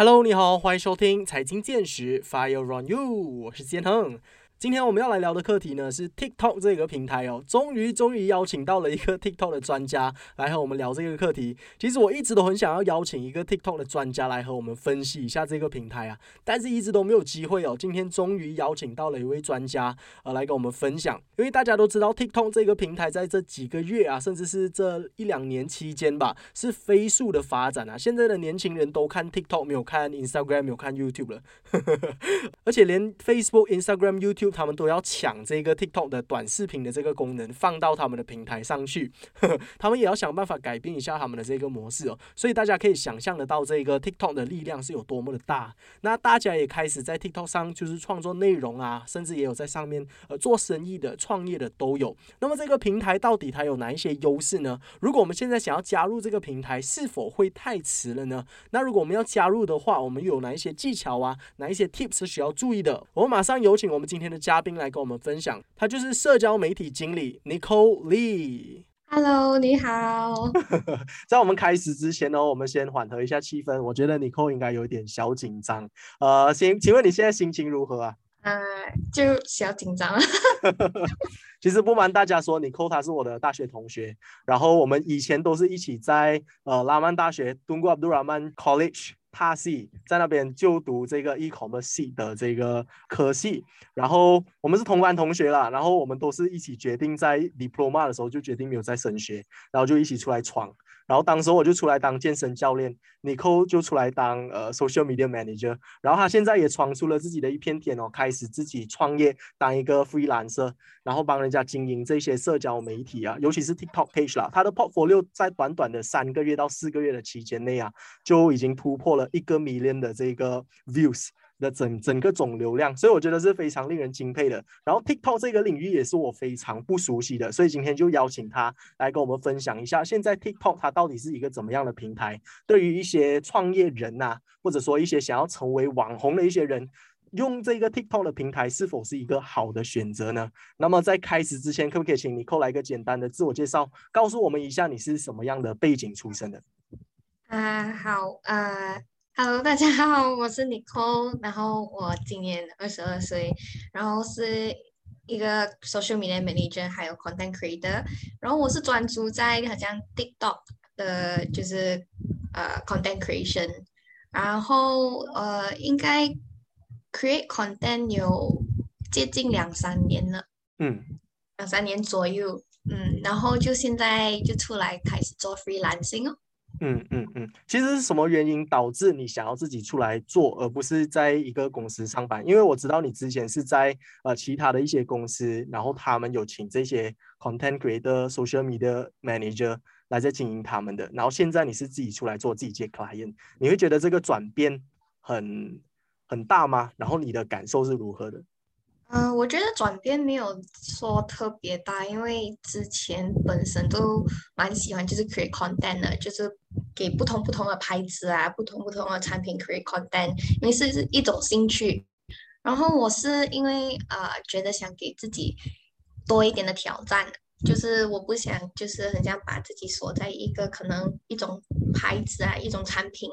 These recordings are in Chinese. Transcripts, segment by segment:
Hello，你好，欢迎收听财经见识，Fire on you，我是建恒。今天我们要来聊的课题呢是 TikTok 这个平台哦，终于终于邀请到了一个 TikTok 的专家来和我们聊这个课题。其实我一直都很想要邀请一个 TikTok 的专家来和我们分析一下这个平台啊，但是一直都没有机会哦。今天终于邀请到了一位专家呃来跟我们分享，因为大家都知道 TikTok 这个平台在这几个月啊，甚至是这一两年期间吧，是飞速的发展啊。现在的年轻人都看 TikTok，没有看 Instagram，没有看 YouTube 了，而且连 Facebook、Instagram、YouTube。他们都要抢这个 TikTok 的短视频的这个功能放到他们的平台上去，他们也要想办法改变一下他们的这个模式哦。所以大家可以想象得到这个 TikTok 的力量是有多么的大。那大家也开始在 TikTok 上就是创作内容啊，甚至也有在上面呃做生意的、创业的都有。那么这个平台到底它有哪一些优势呢？如果我们现在想要加入这个平台，是否会太迟了呢？那如果我们要加入的话，我们有哪一些技巧啊？哪一些 Tips 是需要注意的？我们马上有请我们今天的。嘉宾来跟我们分享，他就是社交媒体经理 Nicole Lee。Hello，你好。在我们开始之前呢，我们先缓和一下气氛。我觉得 Nicole 应该有点小紧张。呃，先请问你现在心情如何啊？呃，就小紧张。其实不瞒大家说，Nicole 她是我的大学同学，然后我们以前都是一起在呃拉曼大学 Tunku Abdul Rahman College。他系在那边就读这个 e-commerce 系的这个科系，然后我们是同班同学啦，然后我们都是一起决定在 diploma 的时候就决定没有再升学，然后就一起出来闯。然后当时我就出来当健身教练，Nicole 就出来当呃 social media manager。然后他现在也闯出了自己的一片天哦，开始自己创业，当一个 free lance，然后帮人家经营这些社交媒体啊，尤其是 TikTok page 啦。他的 portfolio 在短短的三个月到四个月的期间内啊，就已经突破了一个 million 的这个 views。的整整个总流量，所以我觉得是非常令人敬佩的。然后 TikTok 这个领域也是我非常不熟悉的，所以今天就邀请他来跟我们分享一下，现在 TikTok 它到底是一个怎么样的平台？对于一些创业人呐，或者说一些想要成为网红的一些人，用这个 TikTok 的平台是否是一个好的选择呢？那么在开始之前，可不可以请你扣来一个简单的自我介绍，告诉我们一下你是什么样的背景出身的？啊，好，呃。Hello，大家好，我是 Nicole，然后我今年二十二岁，然后是一个 social media manager，还有 content creator，然后我是专注在好像 TikTok 的，就是呃 content creation，然后呃应该 create content 有接近两三年了，嗯，两三年左右，嗯，然后就现在就出来开始做 freelancing 哦。嗯嗯嗯，其实是什么原因导致你想要自己出来做，而不是在一个公司上班？因为我知道你之前是在呃其他的一些公司，然后他们有请这些 content creator、social media manager 来在经营他们的，然后现在你是自己出来做自己接 client，你会觉得这个转变很很大吗？然后你的感受是如何的？嗯，我觉得转变没有说特别大，因为之前本身都蛮喜欢就是 create content 的，就是给不同不同的牌子啊，不同不同的产品 create content，因为是一种兴趣。然后我是因为呃觉得想给自己多一点的挑战，就是我不想就是很想把自己锁在一个可能一种牌子啊，一种产品，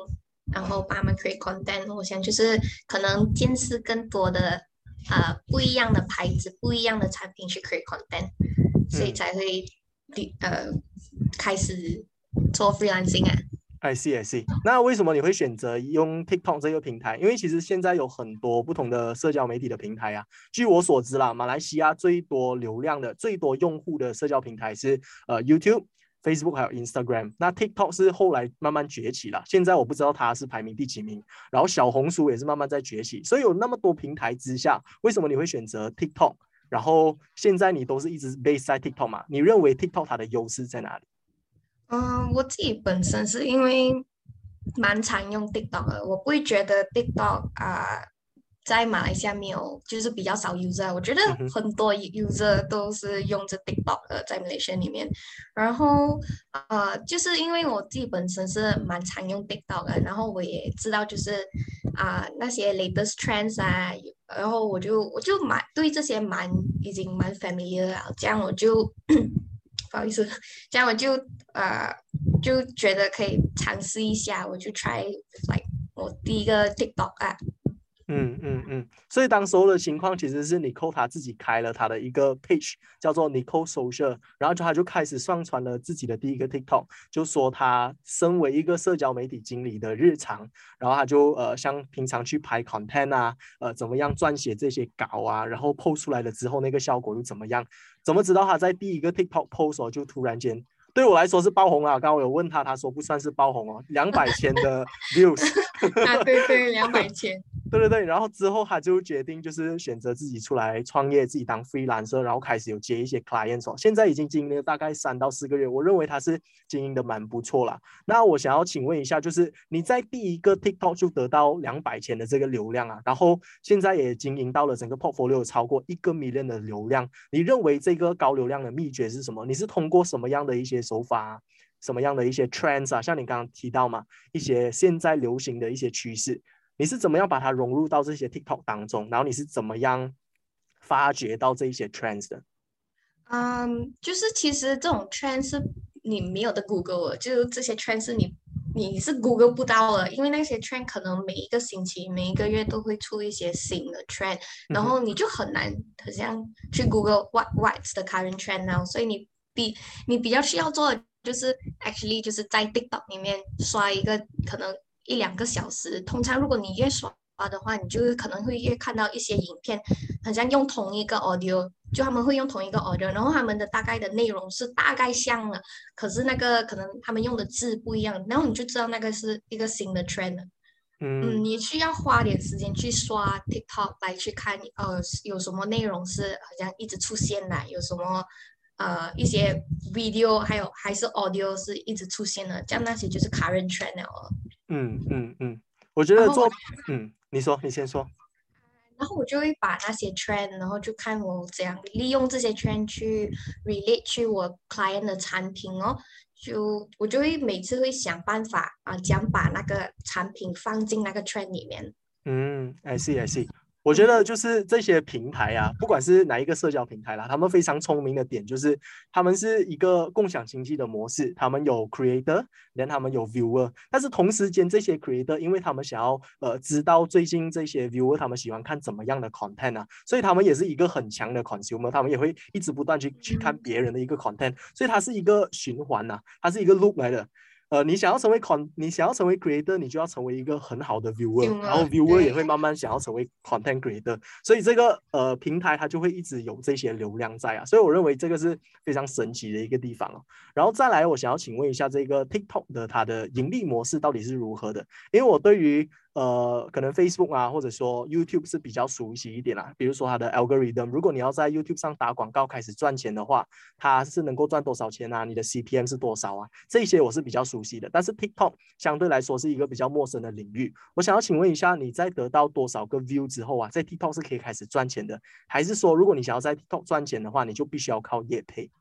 然后把他们 create content。我想就是可能见识更多的。呃，不一样的牌子，不一样的产品去 create content，所以才会呃开始做 freelancing 啊。I see, I see。那为什么你会选择用 TikTok 这个平台？因为其实现在有很多不同的社交媒体的平台啊。据我所知啦，马来西亚最多流量的、最多用户的社交平台是呃 YouTube。Facebook 还有 Instagram，那 TikTok 是后来慢慢崛起了。现在我不知道它是排名第几名。然后小红书也是慢慢在崛起。所以有那么多平台之下，为什么你会选择 TikTok？然后现在你都是一直 base 在 TikTok 嘛？你认为 TikTok 它的优势在哪里？嗯，我自己本身是因为蛮常用 TikTok 的，我不会觉得 TikTok 啊。在马来西亚没有，就是比较少 user。我觉得很多 user 都是用着 TikTok 的，在 Malaysia 里面。然后呃，就是因为我自己本身是蛮常用 TikTok 的，然后我也知道就是啊那些 latest trends 啊，然后我就我就蛮对这些蛮已经蛮 familiar 了。这样我就 不好意思，这样我就呃就觉得可以尝试一下，我就 try like。我第一个 TikTok app。嗯嗯嗯，所以当时候的情况其实是 Nicole 他自己开了他的一个 page，叫做 Nicole Social，然后就他就开始上传了自己的第一个 TikTok，就说他身为一个社交媒体经理的日常，然后他就呃像平常去拍 content 啊，呃怎么样撰写这些稿啊，然后 post 出来了之后那个效果又怎么样？怎么知道他在第一个 TikTok post 就突然间？对我来说是爆红啊，刚刚我有问他，他说不算是爆红哦，两百千的 views。啊，对对，两百千。对对对，然后之后他就决定就是选择自己出来创业，自己当 freelancer，然后开始有接一些 clients 哦。现在已经经营了大概三到四个月，我认为他是经营的蛮不错了。那我想要请问一下，就是你在第一个 TikTok 就得到两百千的这个流量啊，然后现在也经营到了整个 portfolio 超过一个 million 的流量，你认为这个高流量的秘诀是什么？你是通过什么样的一些手法，什么样的一些 trends 啊？像你刚刚提到嘛，一些现在流行的一些趋势，你是怎么样把它融入到这些 TikTok 当中？然后你是怎么样发掘到这一些 trends 的？嗯，就是其实这种 trend 是你没有的 Google，就这些 trend 是你你是 Google 不到的，因为那些 trend 可能每一个星期、每一个月都会出一些新的 trend，然后你就很难好像去 Google what what's the current trend now，所以你比你比较需要做的就是 actually 就是在 TikTok 里面刷一个可能一两个小时。通常如果你越刷的话，你就可能会越看到一些影片，好像用同一个 audio，就他们会用同一个 audio，然后他们的大概的内容是大概像了，可是那个可能他们用的字不一样，然后你就知道那个是一个新的 trend。嗯，你需要花点时间去刷 TikTok 来去看，呃，有什么内容是好像一直出现的，有什么。呃，一些 video 还有还是 audio 是一直出现的，这样那些就是 current trend 了。嗯嗯嗯，我觉得做，嗯，你说，你先说。然后我就会把那些 trend，然后就看我怎样利用这些 trend 去 relate 去我 client 的产品哦。就我就会每次会想办法啊，将把那个产品放进那个 trend 里面。嗯，I see I see。我觉得就是这些平台啊，不管是哪一个社交平台啦，他们非常聪明的点就是，他们是一个共享经济的模式，他们有 creator，连他们有 viewer，但是同时间这些 creator，因为他们想要呃知道最近这些 viewer 他们喜欢看怎么样的 content 啊，所以他们也是一个很强的 consumer，他们也会一直不断去去看别人的一个 content，所以它是一个循环呐，它是一个 loop 来的。呃，你想要成为 con，你想要成为 creator，你就要成为一个很好的 viewer，然后 viewer 也会慢慢想要成为 content creator，所以这个呃平台它就会一直有这些流量在啊，所以我认为这个是非常神奇的一个地方哦。然后再来，我想要请问一下这个 TikTok 的它的盈利模式到底是如何的？因为我对于呃，可能 Facebook 啊，或者说 YouTube 是比较熟悉一点啦。比如说它的 algorithm，如果你要在 YouTube 上打广告开始赚钱的话，它是能够赚多少钱啊？你的 CPM 是多少啊？这些我是比较熟悉的。但是 TikTok 相对来说是一个比较陌生的领域。我想要请问一下，你在得到多少个 view 之后啊，在 TikTok 是可以开始赚钱的，还是说如果你想要在 TikTok 赚钱的话，你就必须要靠业配？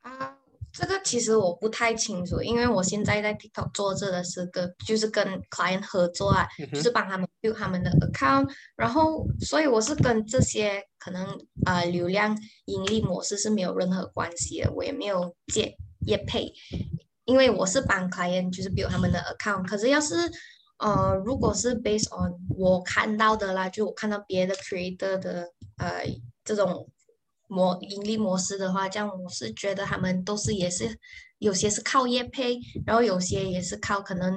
啊。这个其实我不太清楚，因为我现在在 TikTok 做这的是跟就是跟 client 合作啊，就是帮他们 build 他们的 account，然后所以我是跟这些可能呃流量盈利模式是没有任何关系的，我也没有借业配，因为我是帮 client 就是 build 他们的 account，可是要是呃如果是 based on 我看到的啦，就我看到别的 creator 的呃这种。模盈利模式的话，这样我是觉得他们都是也是有些是靠业配，然后有些也是靠可能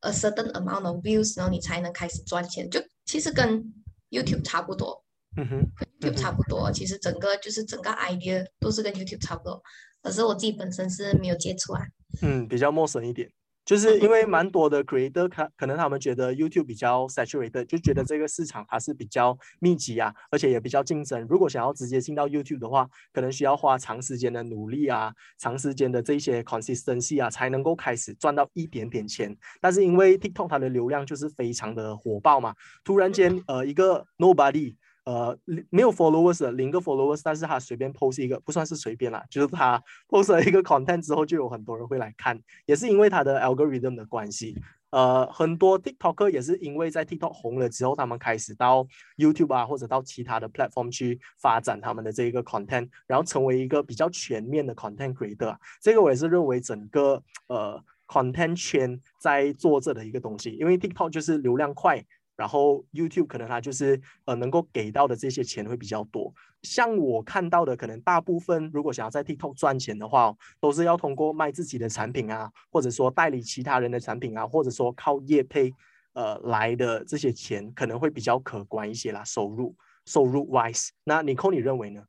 a certain amount of views，然后你才能开始赚钱。就其实跟 YouTube 差不多，嗯哼，YouTube 差不多。其实整个就是整个 idea 都是跟 YouTube 差不多，可是我自己本身是没有接触啊。嗯，比较陌生一点。就是因为蛮多的 creator，可可能他们觉得 YouTube 比较 saturated，就觉得这个市场它是比较密集啊，而且也比较竞争。如果想要直接进到 YouTube 的话，可能需要花长时间的努力啊，长时间的这些 consistency 啊，才能够开始赚到一点点钱。但是因为 TikTok 它的流量就是非常的火爆嘛，突然间呃一个 nobody。呃，没有 followers，零个 followers，但是他随便 post 一个，不算是随便啦，就是他 post 了一个 content 之后，就有很多人会来看，也是因为他的 algorithm 的关系。呃，很多 TikToker 也是因为在 TikTok 红了之后，他们开始到 YouTube 啊，或者到其他的 platform 去发展他们的这一个 content，然后成为一个比较全面的 content creator。这个我也是认为整个呃。content 圈在做这的一个东西，因为 TikTok 就是流量快，然后 YouTube 可能它就是呃能够给到的这些钱会比较多。像我看到的，可能大部分如果想要在 TikTok 赚钱的话，都是要通过卖自己的产品啊，或者说代理其他人的产品啊，或者说靠业配呃来的这些钱，可能会比较可观一些啦，收入收入 wise。那 Nicole 你认为呢？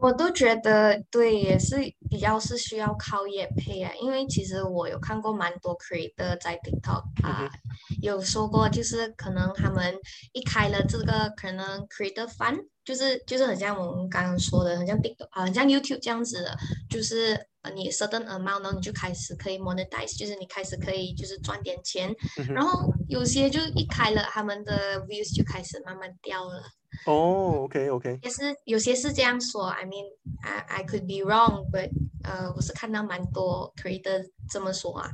我都觉得对，也是比较是需要靠业配啊，因为其实我有看过蛮多 creator 在 TikTok 啊，有说过就是可能他们一开了这个可能 creator fund，就是就是很像我们刚刚说的，很像 TikTok 啊，很像 YouTube 这样子的，就是呃你 certain amount 呢，你就开始可以 monetize，就是你开始可以就是赚点钱，然后有些就一开了他们的 views 就开始慢慢掉了。哦，OK，OK，也是有些是这样说，I mean I I could be wrong，but 呃，我是看到蛮多 creator 这么说啊。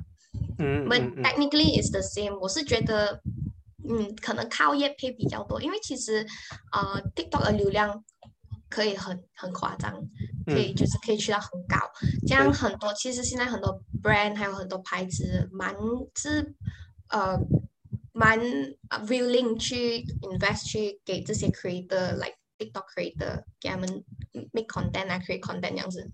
嗯，but technically it's the same。我是觉得，嗯，可能靠业配比较多，因为其实呃 TikTok 的流量可以很很夸张，可以就是可以去到很高。这样很多其实现在很多 brand 还有很多牌子蛮是呃。蛮 willing 去 invest 去给这些 creator like TikTok creator 给他们 make content 啊 create content 这样子。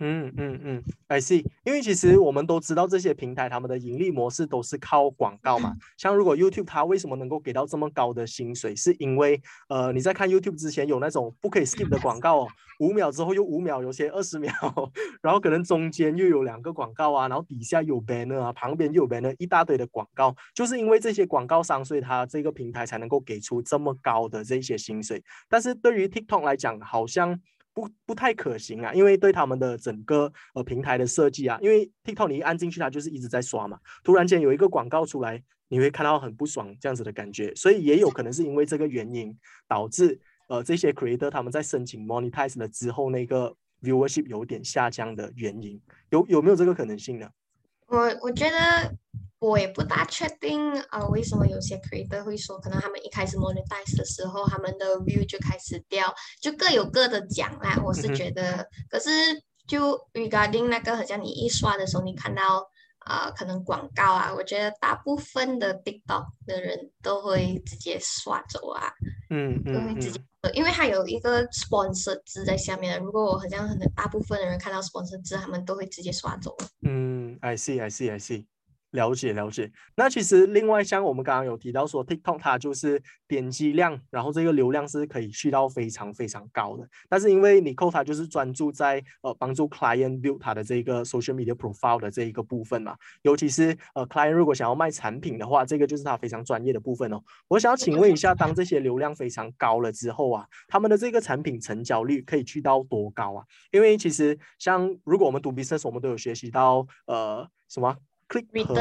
嗯嗯嗯，I see。因为其实我们都知道这些平台他们的盈利模式都是靠广告嘛。像如果 YouTube 它为什么能够给到这么高的薪水，是因为呃你在看 YouTube 之前有那种不可以 skip 的广告哦，五秒之后又五秒，有些二十秒，然后可能中间又有两个广告啊，然后底下有 banner 啊，旁边又有 banner，一大堆的广告，就是因为这些广告商，所以它这个平台才能够给出这么高的这些薪水。但是对于 TikTok 来讲，好像。不不太可行啊，因为对他们的整个呃平台的设计啊，因为 TikTok 你一按进去，它就是一直在刷嘛，突然间有一个广告出来，你会看到很不爽这样子的感觉，所以也有可能是因为这个原因导致呃这些 creator 他们在申请 monetize 了之后，那个 viewership 有点下降的原因，有有没有这个可能性呢？我我觉得。我也不大确定啊，为什么有些 creator 会说，可能他们一开始 monetize 的时候，他们的 view 就开始掉，就各有各的讲啦。我是觉得，可是就 regarding 那个，好像你一刷的时候，你看到啊，可能广告啊，我觉得大部分的 TikTok 的人都会直接刷走啊，嗯嗯，都会直接，因为它有一个 sponsor 字在下面。如果我好像很大部分的人看到 sponsor 字，他们都会直接刷走。嗯，I see, I see, I see. 了解了解，那其实另外像我们刚刚有提到说，TikTok 它就是点击量，然后这个流量是可以去到非常非常高的。但是因为 Nicole 它就是专注在呃帮助 client build 它的这个 social media profile 的这一个部分嘛，尤其是呃 client 如果想要卖产品的话，这个就是它非常专业的部分哦。我想要请问一下，当这些流量非常高了之后啊，他们的这个产品成交率可以去到多高啊？因为其实像如果我们读 business，我们都有学习到呃什么？click 和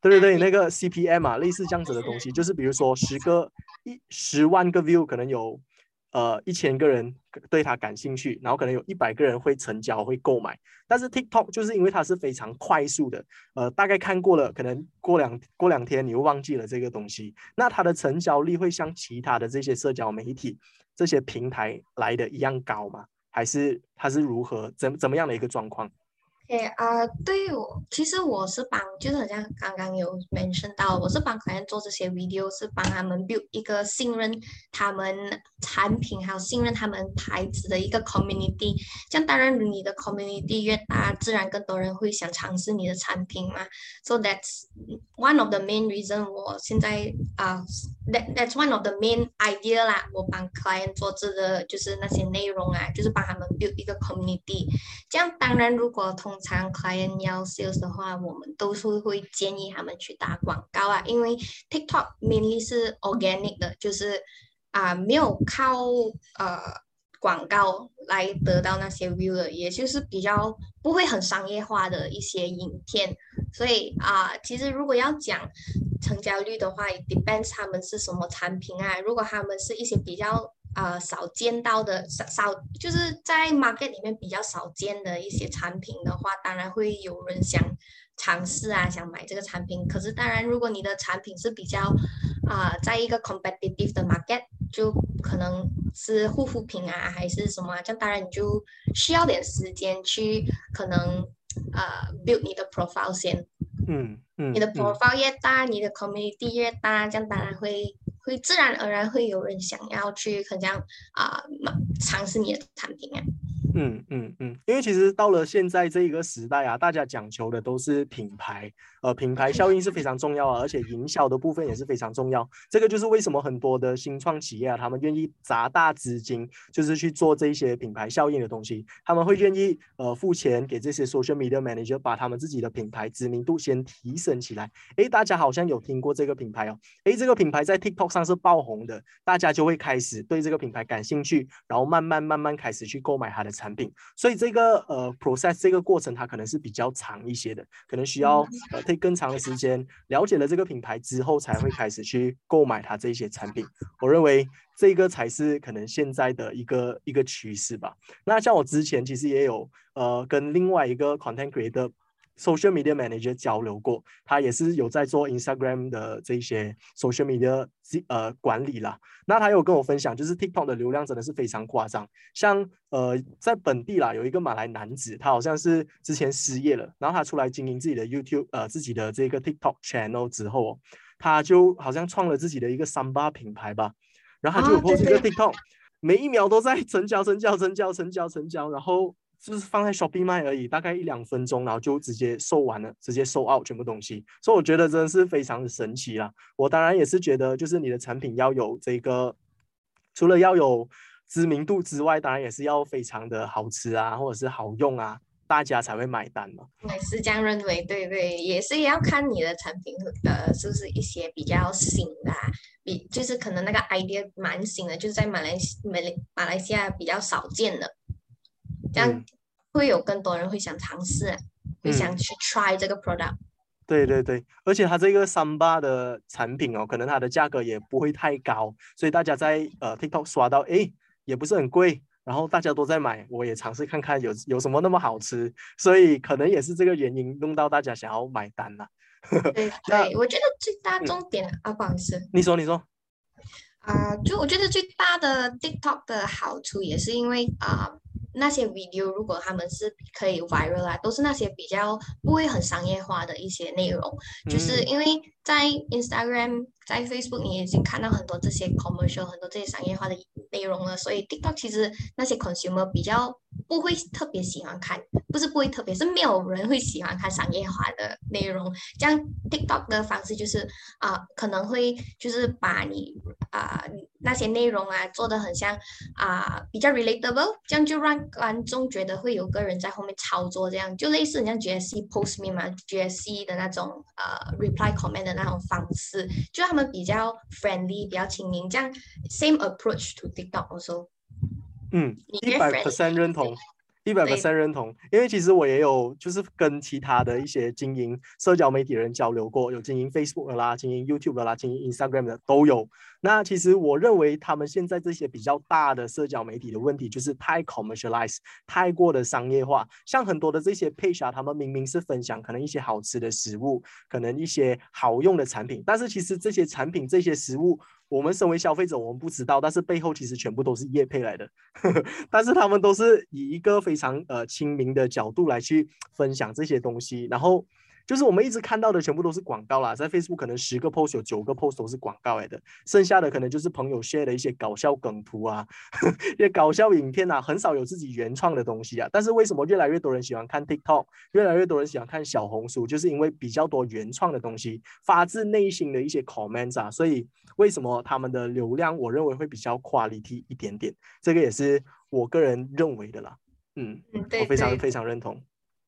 对对对，那个 CPM 啊，类似这样子的东西，就是比如说十个一十万个 view，可能有呃一千个人对它感兴趣，然后可能有一百个人会成交会购买。但是 TikTok 就是因为它是非常快速的，呃，大概看过了，可能过两过两天你又忘记了这个东西，那它的成交率会像其他的这些社交媒体这些平台来的一样高吗？还是它是如何怎怎么样的一个状况？诶啊，对我其实我是帮，就是好像刚刚有 mention 到，我是帮客人做这些 video，是帮他们 build 一个信任他们产品，还有信任他们牌子的一个 community。这样当然你的 community 越大，自然更多人会想尝试你的产品嘛。So that's one of the main reason 我现在啊，that that's one of the main idea 啦。我帮 client 做这个就是那些内容啊，就是帮他们 build 一个 community。这样当然如果常 client 要 sales 的话，我们都是会建议他们去打广告啊，因为 TikTok mainly 是 organic 的，就是啊没有靠呃广告来得到那些 view 的，也就是比较不会很商业化的一些影片。所以啊，其实如果要讲成交率的话，depends 他们是什么产品啊。如果他们是一些比较呃，少见到的少少，就是在 market 里面比较少见的一些产品的话，当然会有人想尝试啊，想买这个产品。可是当然，如果你的产品是比较啊，在一个 competitive 的 market，就可能是护肤品啊，还是什么啊，这样当然你就需要点时间去可能呃 build 你的 profile 先，嗯嗯，你的嗯 profile 越大，你的 community 越大，这样当然会会自然而然会有人想要去很像啊、尝试你的产品啊。嗯嗯嗯，因为其实到了现在这一个时代啊，大家讲求的都是品牌，呃，品牌效应是非常重要啊，而且营销的部分也是非常重要。这个就是为什么很多的新创企业啊，他们愿意砸大资金，就是去做这些品牌效应的东西。他们会愿意呃付钱给这些 social media manager，把他们自己的品牌知名度先提升起来。诶，大家好像有听过这个品牌哦，诶，这个品牌在 TikTok 上是爆红的，大家就会开始对这个品牌感兴趣，然后慢慢慢慢开始去购买它的产品。所以这个呃 process 这个过程它可能是比较长一些的，可能需要呃 take 更长的时间，了解了这个品牌之后才会开始去购买它这些产品。我认为这个才是可能现在的一个一个趋势吧。那像我之前其实也有呃跟另外一个 content creator。Social media manager 交流过，他也是有在做 Instagram 的这些 social media 呃管理啦。那他有跟我分享，就是 TikTok 的流量真的是非常夸张。像呃在本地啦，有一个马来男子，他好像是之前失业了，然后他出来经营自己的 YouTube 呃自己的这个 TikTok channel 之后、哦，他就好像创了自己的一个三八品牌吧，然后他就 post 对一个对 TikTok，每一秒都在成交、成交、成交、成交、成交，然后就是放在 Shopee 卖而已，大概一两分钟，然后就直接售完了，直接售 out 全部东西。所以我觉得真的是非常的神奇啦。我当然也是觉得，就是你的产品要有这个，除了要有知名度之外，当然也是要非常的好吃啊，或者是好用啊，大家才会买单嘛。我也是这样认为，对对，也是要看你的产品呃是不是一些比较新的、啊，比就是可能那个 idea 蛮新的，就是在马来西马来马来西亚比较少见的，这样嗯会有更多人会想尝试啊，会想嗯去 try 这个 product。对对对，而且它这个三八的产品哦，可能它的价格也不会太高，所以大家在呃 TikTok 刷到，诶，也不是很贵，然后大家都在买，我也尝试看看有 有什么那么好吃，所以可能也是这个原因弄到大家想要买单了。对那对，我觉得最大嗯。重点啊，不好意思。你说，你说，啊、就我觉得最大的 TikTok 的好处也是因为啊、那些 video 如果他们是可以 viral 啊，都是那些比较不会很商业化的一些内容，就是嗯。因为在 Instagram、在 Facebook 你已经看到很多这些 commercial、很多这些商业化的内容了，所以 TikTok 其实那些 consumer 比较不会特别喜欢看，不是不会特别，是没有人会喜欢看商业化的内容。这样 TikTok 的方式就是啊、可能会就是把你啊、那些内容啊做的很像啊、比较 relatable，这样就让观众觉得会有个人在后面操作，这样就类似你像 GSC post me 嘛，GSC 的那种呃 reply comment 的那种方式，就他们比较 friendly，比较亲民，这样 same approach to TikTok also。嗯，一百 friendly，percent 认同，一百对 percent 认同。因为其实我也有就是跟其他的一些经营社交媒体的人交流过，有经营 Facebook 的啦，经营 YouTube 的啦，经营 Instagram 的都有。那其实我认为他们现在这些比较大的社交媒体的问题就是太 commercialize，太过的商业化。像很多的这些 page 啊，他们明明是分享可能一些好吃的食物，可能一些好用的产品，但是其实这些产品、这些食物，我们身为消费者我们不知道，但是背后其实全部都是业配来的。但是他们都是以一个非常呃亲民的角度来去分享这些东西，然后就是我们一直看到的全部都是广告啦，在 Facebook 可能十个 post 有九个 post 都是广告来的，剩下的可能就是朋友 share 的一些搞笑梗图啊，一些搞笑影片啊，很少有自己原创的东西啊。但是为什么越来越多人喜欢看 TikTok，越来越多人喜欢看小红书，就是因为比较多原创的东西，发自内心的一些 comments 啊，所以为什么他们的流量我认为会比较 quality 一点点，这个也是我个人认为的啦。嗯，嗯，对我非常非常认同。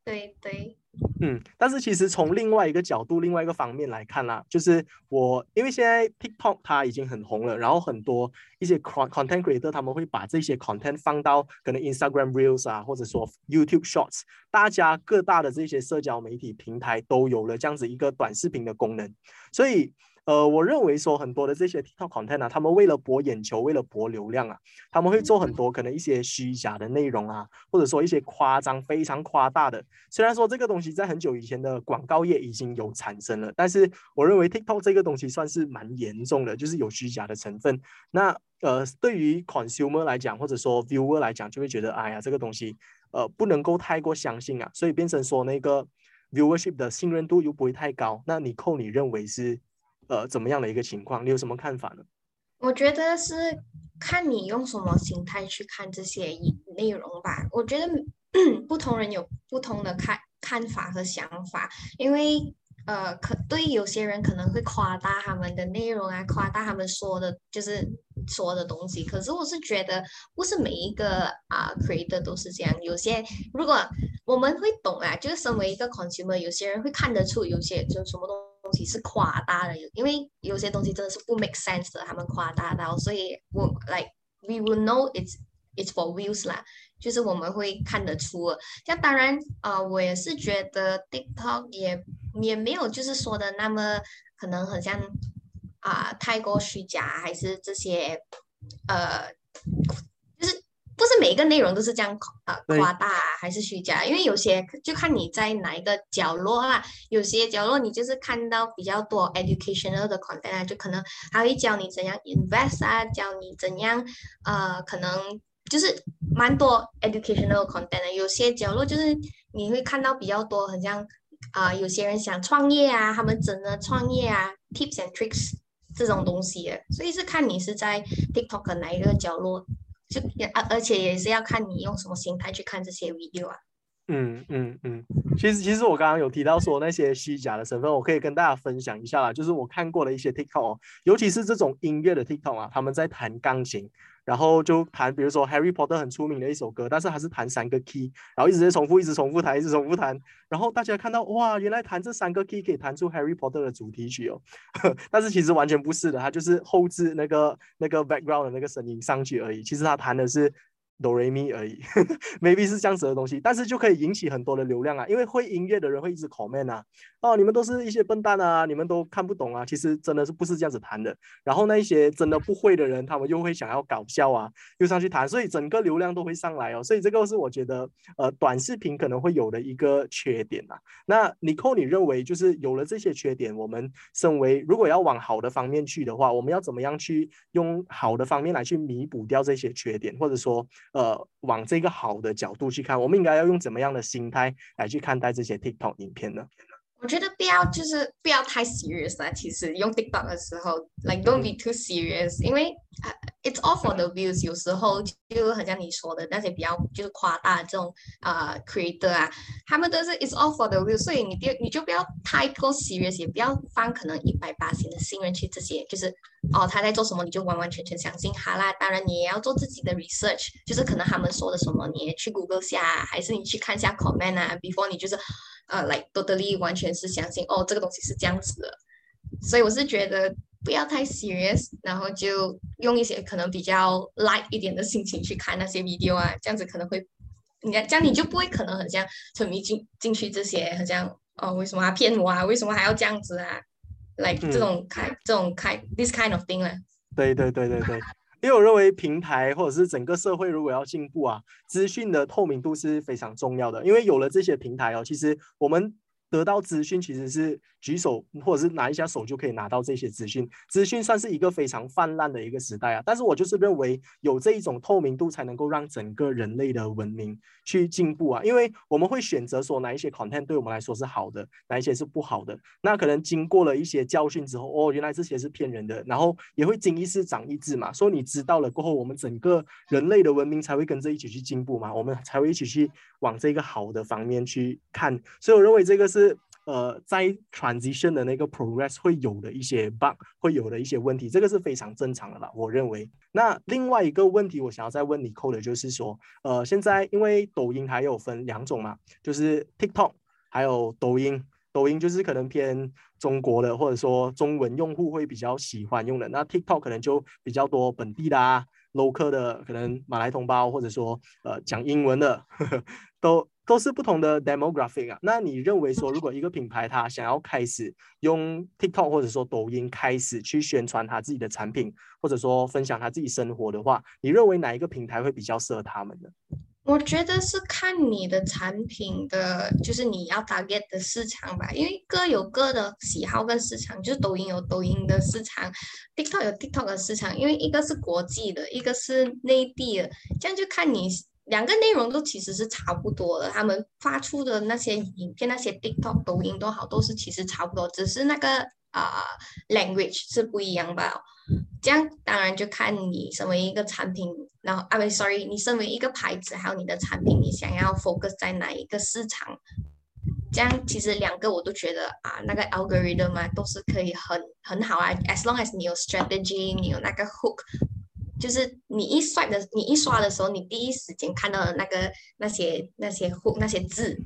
对对，嗯，但是其实从另外一个角度、另外一个方面来看啦，就是我因为现在 TikTok 它已经很红了，然后很多一些 content creator 他们会把这些 content 放到可能 Instagram Reels 啊，或者说 YouTube Shorts，大家各大的这些社交媒体平台都有了这样子一个短视频的功能，所以。呃，我认为说很多的这些 TikTok content 啊，他们为了博眼球，为了博流量啊，他们会做很多可能一些虚假的内容啊，或者说一些夸张、非常夸大的。虽然说这个东西在很久以前的广告业已经有产生了，但是我认为 TikTok 这个东西算是蛮严重的，就是有虚假的成分。那呃，对于 consumer 来讲，或者说 viewer 来讲，就会觉得，哎呀，这个东西呃不能够太过相信啊，所以变成说那个 viewership 的信任度又不会太高。那你扣你认为是呃怎么样的一个情况？你有什么看法呢？我觉得是看你用什么心态去看这些内容吧。我觉得 不同人有不同的看看法和想法，因为。呃，可对有些人可能会夸大他们的内容啊，夸大他们说的，就是说的东西。可是我是觉得，不是每一个啊 creator 都是这样。有些如果我们会懂啊，就是身为一个 consumer，有些人会看得出有些就什么东东西是夸大的，因为有些东西真的是不 make sense 的，他们夸大到，所以我 like we will know it's it's for views 啦，就是我们会看得出。像当然啊，我也是觉得 TikTok 也。也没有，就是说的那么可能很像啊，太过虚假，还是这些呃，不是每一个内容都是这样啊夸大还是虚假？因为有些就看你在哪一个角落啦，有些角落你就是看到比较多 educational 的 content 啊，就可能还会教你怎样 invest 啊，教你怎样呃，可能就是蛮多 educational content 的。有些角落就是你会看到比较多，很像。啊，有些人想创业啊，他们整的创业啊，tips and tricks 这种东西，所以是看你是在 TikTok 哪一个角落，就而而且也是要看你用什么心态去看这些 video 啊。嗯嗯嗯，其实其实我刚刚有提到说那些虚假的成分，我可以跟大家分享一下啦，就是我看过的一些 TikTok，尤其是这种音乐的 TikTok 啊，他们在弹钢琴。然后就弹，比如说 Harry Potter 很出名的一首歌，但是还是弹三个 key，然后一直在重复，一直重复弹，一直重复弹。然后大家看到，哇，原来弹这三个 key 可以弹出 Harry Potter 的主题曲哦。但是其实完全不是的，他就是后置那个那个 background 的那个声音上去而已。其实他弹的是。哆瑞咪而已，maybe 是这样子的东西，但是就可以引起很多的流量啊，因为会音乐的人会一直 comment 啊，哦，你们都是一些笨蛋啊，你们都看不懂啊，其实真的是不是这样子谈的。然后那一些真的不会的人，他们又会想要搞笑啊，又上去谈，所以整个流量都会上来哦。所以这个是我觉得，呃，短视频可能会有的一个缺点啊。那尼克你认为就是有了这些缺点，我们身为如果要往好的方面去的话，我们要怎么样去用好的方面来去弥补掉这些缺点，或者说？呃，往这个好的角度去看，我们应该要用怎么样的心态来去看待这些 TikTok 影片呢？我觉得不要就是不要太 serious 啊。其实用 TikTok 的时候，like don't be too serious，因为 it's all for the views。有时候就很像你说的那些比较就是夸大这种啊 creator 啊，他们都是 it's all for the views，所以你就你就不要太过 serious，也不要放可能一百八十的信任去这些，就是哦他在做什么你就完完全全相信他啦。当然你也要做自己的 research，就是可能他们说的什么你也去 Google 下，还是你去看一下 comment 啊，before 你就是。呃，like totally 完全是相信哦，这个东西是这样子的，所以我是觉得不要太 serious，然后就用一些可能比较 light 一点的心情去看那些 video 啊，这样子可能会，你看这样你就不会可能很像沉迷进进去这些，很像哦，为什么要骗我啊？为什么还要这样子啊？like 这种开这种开 this kind of thing 啊？对对对对对。因为我认为平台或者是整个社会如果要进步啊，资讯的透明度是非常重要的。因为有了这些平台哦，其实我们。得到资讯其实是举手或者是拿一下手就可以拿到这些资讯，资讯算是一个非常泛滥的一个时代啊。但是我就是认为有这一种透明度，才能够让整个人类的文明去进步啊。因为我们会选择说哪一些 content 对我们来说是好的，哪一些是不好的。那可能经过了一些教训之后，哦，原来这些是骗人的，然后也会经一事长一智嘛。说你知道了过后，我们整个人类的文明才会跟着一起去进步嘛，我们才会一起去往这个好的方面去看。所以我认为这个是。是呃，在 transition 的那个 progress 会有的一些 bug，会有的一些问题，这个是非常正常的啦。我认为。那另外一个问题，我想要再问你扣的就是说，呃，现在因为抖音还有分两种嘛，就是 TikTok 还有抖音。抖音就是可能偏中国的，或者说中文用户会比较喜欢用的。那 TikTok 可能就比较多本地的啊，local 的，可能马来同胞，或者说呃讲英文的，呵 呵都。都是不同的 demographic 啊，那你认为说，如果一个品牌它想要开始用 TikTok 或者说抖音开始去宣传它自己的产品，或者说分享他自己生活的话，你认为哪一个平台会比较适合他们呢？我觉得是看你的产品的，就是你要 target 的市场吧，因为各有各的喜好跟市场，就是抖音有抖音的市场，TikTok 有 TikTok 的市场，因为一个是国际的，一个是内地的，这样就看你。两个内容都其实是差不多的，他们发出的那些影片、那些 TikTok、抖音都好，都是其实差不多，只是那个啊 language 是不一样吧。这样当然就看你身为一个产品，然后啊不，sorry，你身为一个牌子，还有你的产品，你想要 focus 在哪一个市场？这样其实两个我都觉得啊，那个 algorithm 啊都是可以很很好啊，as long as 你有 strategy，你有那个 hook，就是你一刷的，你一刷的时候，你第一时间看到的那个那些那些那些字，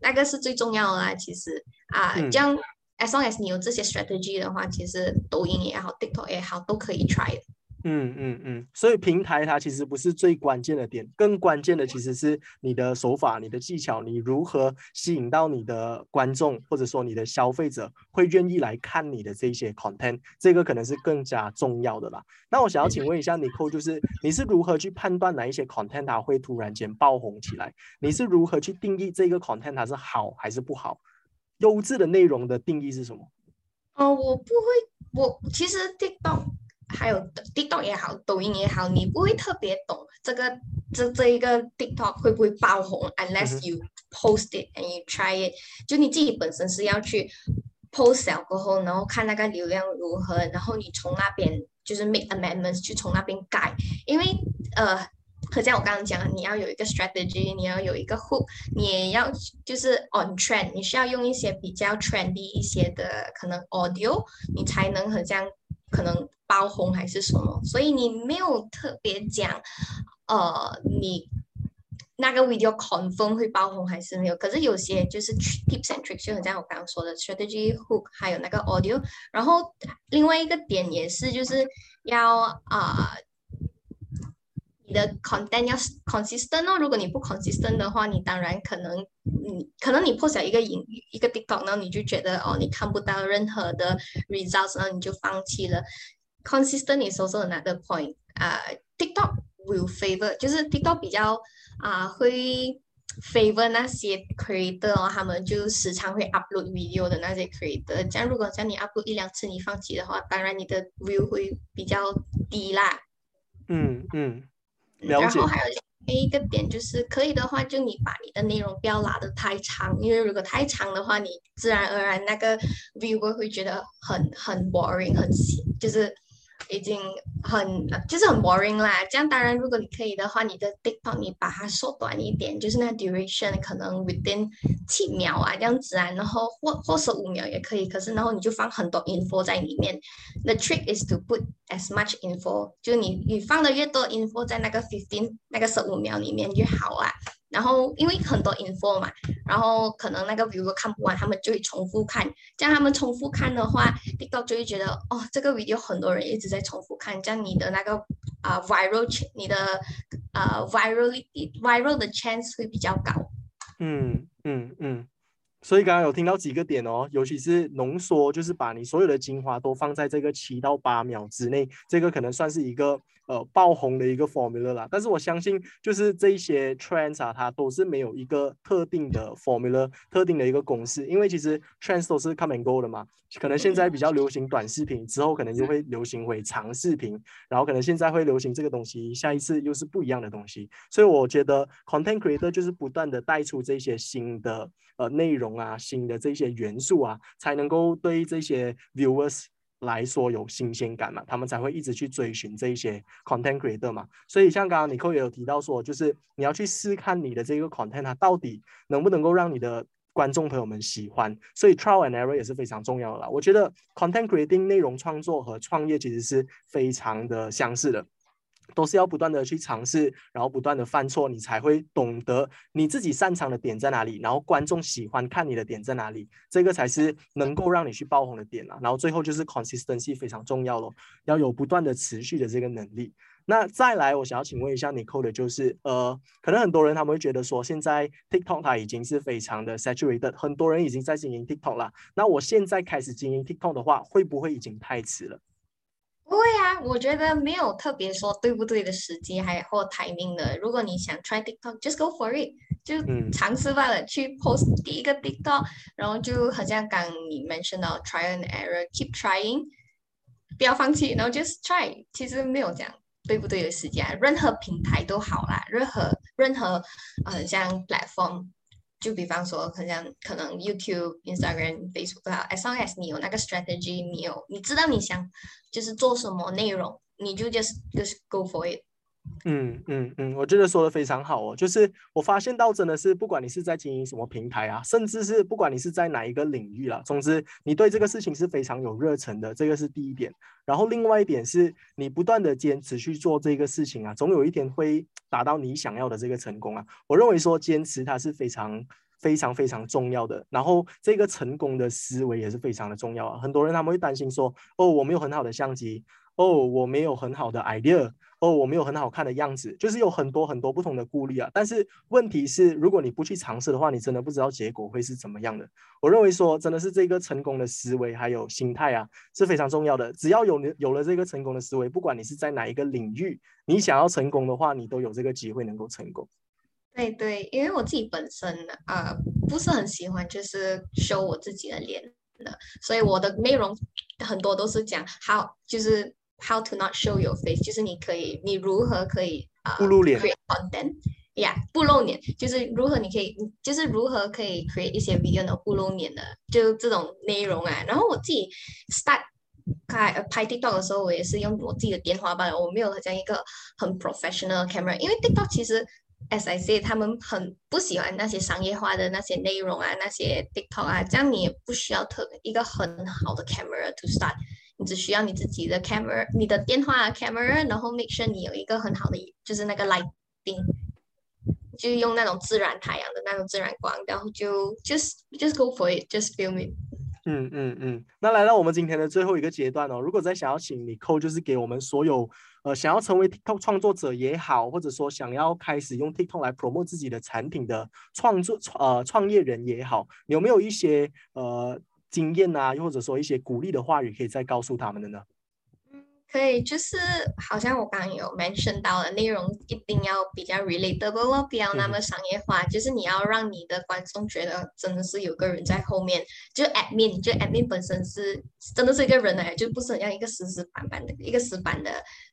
那个是最重要的啦，其实啊，这样 as long as 你有这些 strategy 的话，其实抖音也好，TikTok 也好，都可以 try。嗯嗯嗯，所以平台它其实不是最关键的点，更关键的其实是你的手法、你的技巧，你如何吸引到你的观众或者说你的消费者会愿意来看你的这些 content，这个可能是更加重要的啦。那我想要请问一下 Nicole，就是你是如何去判断哪一些 content 它会突然间爆红起来？你是如何去定义这个 content 它是好还是不好？优质的内容的定义是什么？哦，我不会，我其实 TikTok。还有 TikTok 也好，抖音也好，你不会特别懂这个这这一个 TikTok 会不会爆红，unless you post it and you try it。就你自己本身是要去 post 了过后，然后看那个流量如何，然后你从那边就是 make amendments 去从那边改。因为呃，好像我刚刚讲，你要有一个 strategy，你要有一个 hook，你也要就是 on trend，你需要用一些比较 trendy 一些的可能 audio，你才能很像可能。包红还是什么？所以你没有特别讲，呃，你那个 video confirm 会包红还是没有？可是有些就是 tips and tricks，就很像我刚刚说的 strategy hook，还有那个 audio。然后另外一个点也是，就是要啊，你的 content 要 consistent 哦。如果你不 consistent 的话，你当然可能，你可能你 post 一个影一个 TikTok，然后你就觉得哦，你看不到任何的 results，然后你就放弃了。Consistent is also another point. 啊，TikTok will favor，就是 TikTok 比较啊会 favor 那些 creator 哦，他们就时常会 upload video 的那些 creator。这样如果像你 upload 一两次你放弃的话，当然你的 view 会比较低啦。嗯嗯，然后还有一个点就是，可以的话就你把你的内容不要拉得太长，因为如果太长的话，你自然而然那个 viewer 会觉得很很 boring，很就是。已经很就是很 boring 啦。这样当然，如果你可以的话，你的 TikTok 你把它缩短一点，就是那 duration 可能 within 七秒啊这样子啊，然后或或是五秒也可以。可是然后你就放很多 info 在里面。The trick is to put as much info，就你你放的越多 info 在那个 fifteen 那个十五秒里面越好啊。然后因为很多 info 嘛，然后可能那个 video 看不完，他们就会重复看。这样他们重复看的话，TikTok 就会觉得哦，这个 video 很多人一直在重复看，这样你的那个啊 viral，你的呃 viral viral 的 chance 会比较高。嗯嗯嗯。所以刚刚有听到几个点哦，尤其是浓缩，就是把你所有的精华都放在这个七到八秒之内，这个可能算是一个呃爆红的一个 formula 啦。但是我相信，就是这一些 trends 啊，它都是没有一个特定的 formula，特定的一个公式，因为其实 trends 都是 come and go 的嘛。可能现在比较流行短视频，之后可能就会流行回长视频，然后可能现在会流行这个东西，下一次又是不一样的东西。所以我觉得 content creator 就是不断的带出这些新的呃内容啊，新的这些元素啊，才能够对这些 viewers 来说有新鲜感嘛，他们才会一直去追寻这一些 content creator 嘛。所以像刚刚 Nicole 也有提到说，就是你要去试看你的这个 content 它到底能不能够让你的观众朋友们喜欢，所以 trial and error 也是非常重要的啦。我觉得 content creating 内容创作和创业其实是非常的相似的，都是要不断的去尝试，然后不断的犯错，你才会懂得你自己擅长的点在哪里，然后观众喜欢看你的点在哪里，这个才是能够让你去爆红的点啊。然后最后就是 consistency 非常重要咯，要有不断的持续的这个能力。那再来，我想要请问一下 Nicole 的就是，呃，可能很多人他们会觉得说，现在 TikTok 它已经是非常的 saturated，很多人已经在经营 TikTok 了。那我现在开始经营 TikTok 的话，会不会已经太迟了？不会啊，我觉得没有特别说对不对的时机，还或 timing 的。如果你想 try TikTok，just go for it，就尝试罢了，去 post 第一个 TikTok，然后就好像刚你 mention 到 try and error，keep trying，不要放弃，然后 just try，其实没有讲。对不对的时间，任何平台都好啦，任何任何呃像 platform，就比方说可能可能 YouTube、Instagram、Facebook 啊，as long as 你有那个 strategy，你有你知道你想就是做什么内容，你就 just just go for it。嗯嗯嗯，我觉得说的非常好哦。就是我发现到真的是，不管你是在经营什么平台啊，甚至是不管你是在哪一个领域啦，总之你对这个事情是非常有热忱的，这个是第一点。然后另外一点是你不断的坚持去做这个事情啊，总有一天会达到你想要的这个成功啊。我认为说坚持它是非常非常非常重要的。然后这个成功的思维也是非常的重要啊。很多人他们会担心说，哦，我没有很好的相机，哦，我没有很好的 idea。哦，我没有很好看的样子，就是有很多很多不同的顾虑啊。但是问题是，如果你不去尝试的话，你真的不知道结果会是怎么样的。我认为说，真的是这个成功的思维还有心态啊，是非常重要的。只要有有了这个成功的思维，不管你是在哪一个领域，你想要成功的话，你都有这个机会能够成功。对对，因为我自己本身啊，不是很喜欢就是修我自己的脸的，所以我的内容很多都是讲好，就是。How to not show your face，就是你可以，你如何可以啊不露脸？Create content，yeah，不露脸，就是如何你可以，就是如何可以 create 一些 video 的不露脸的，就这种内容啊。然后我自己 start 开拍 TikTok 的时候，我也是用我自己的电话吧，我没有这样一个很 professional camera，因为 TikTok 其实 as I say，他们很不喜欢那些商业化的那些内容啊，那些 TikTok 啊，这样你也不需要特一个很好的 camera to start。只需要你自己的 camera，你的电话 camera，然后 make sure 你有一个很好的，就是那个 lighting，就用那种自然太阳的那种自然光，然后就 just just go for it，just film it。嗯嗯嗯，那来到我们今天的最后一个阶段哦，如果再想要请你扣，就是给我们所有呃想要成为 TikTok 创作者也好，或者说想要开始用 TikTok 来 promote 自己的产品的创作呃创业人也好，有没有一些呃？经验啊，又或者说一些鼓励的话语，可以再告诉他们的呢？嗯，可以，就是好像我刚刚有 mention 到的内容，一定要比较 relatable，不要那么商业化。就是你要让你的观众觉得真的是有个人在后面，就 admin，就 admin 本身是真的是一个人哎，就不是很像一个死死板板的一个死板的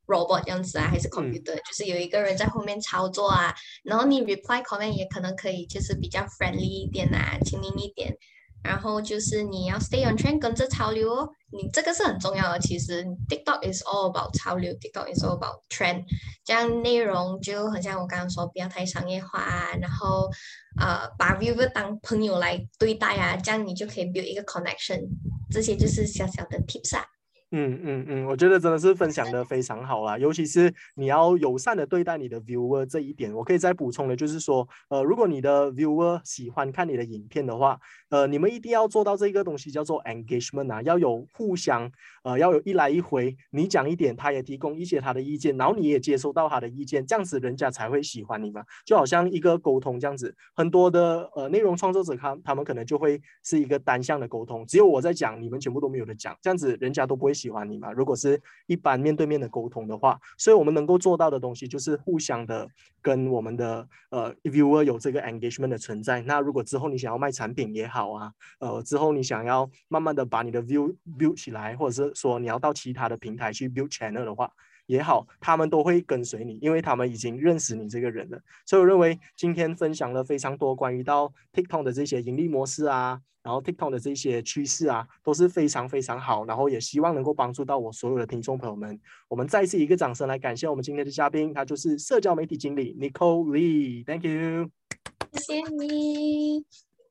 robot 这样子啊，还是 computer，就是有一个人在后面操作啊。然后你 reply comment 也可能可以，就是比较 friendly 一点啊，亲民一点。然后就是你要 stay on trend，跟着潮流哦。你这个是很重要的。其实 TikTok is all about 潮流，TikTok is all about trend。这样内容就很像我刚刚说，不要太商业化。然后呃，把 viewer 当朋友来对待啊，这样你就可以 build 一个 connection。这些就是小小的 tips 啊。嗯嗯嗯，我觉得真的是分享的非常好啦，尤其是你要友善的对待你的 viewer 这一点，我可以再补充的，就是说，呃，如果你的 viewer 喜欢看你的影片的话，呃，你们一定要做到这个东西叫做 engagement 啊，要有互相，呃，要有一来一回，你讲一点，他也提供一些他的意见，然后你也接收到他的意见，这样子人家才会喜欢你嘛，就好像一个沟通这样子，很多的呃内容创作者他他们可能就会是一个单向的沟通，只有我在讲，你们全部都没有的讲，这样子人家都不会。喜欢你嘛？如果是一般面对面的沟通的话，所以我们能够做到的东西就是互相的跟我们的呃 viewer 有这个 engagement 的存在。那如果之后你想要卖产品也好啊，呃，之后你想要慢慢的把你的 view build 起来，或者是说你要到其他的平台去 build channel 的话也好，他们都会跟随你，因为他们已经认识你这个人了。所以我认为今天分享了非常多关于到 TikTok 的这些盈利模式啊。然后 TikTok 的这些趋势啊，都是非常非常好，然后也希望能够帮助到我所有的听众朋友们。我们再次一个掌声来感谢我们今天的嘉宾，他就是社交媒体经理 Nicole Lee，Thank you，谢谢你。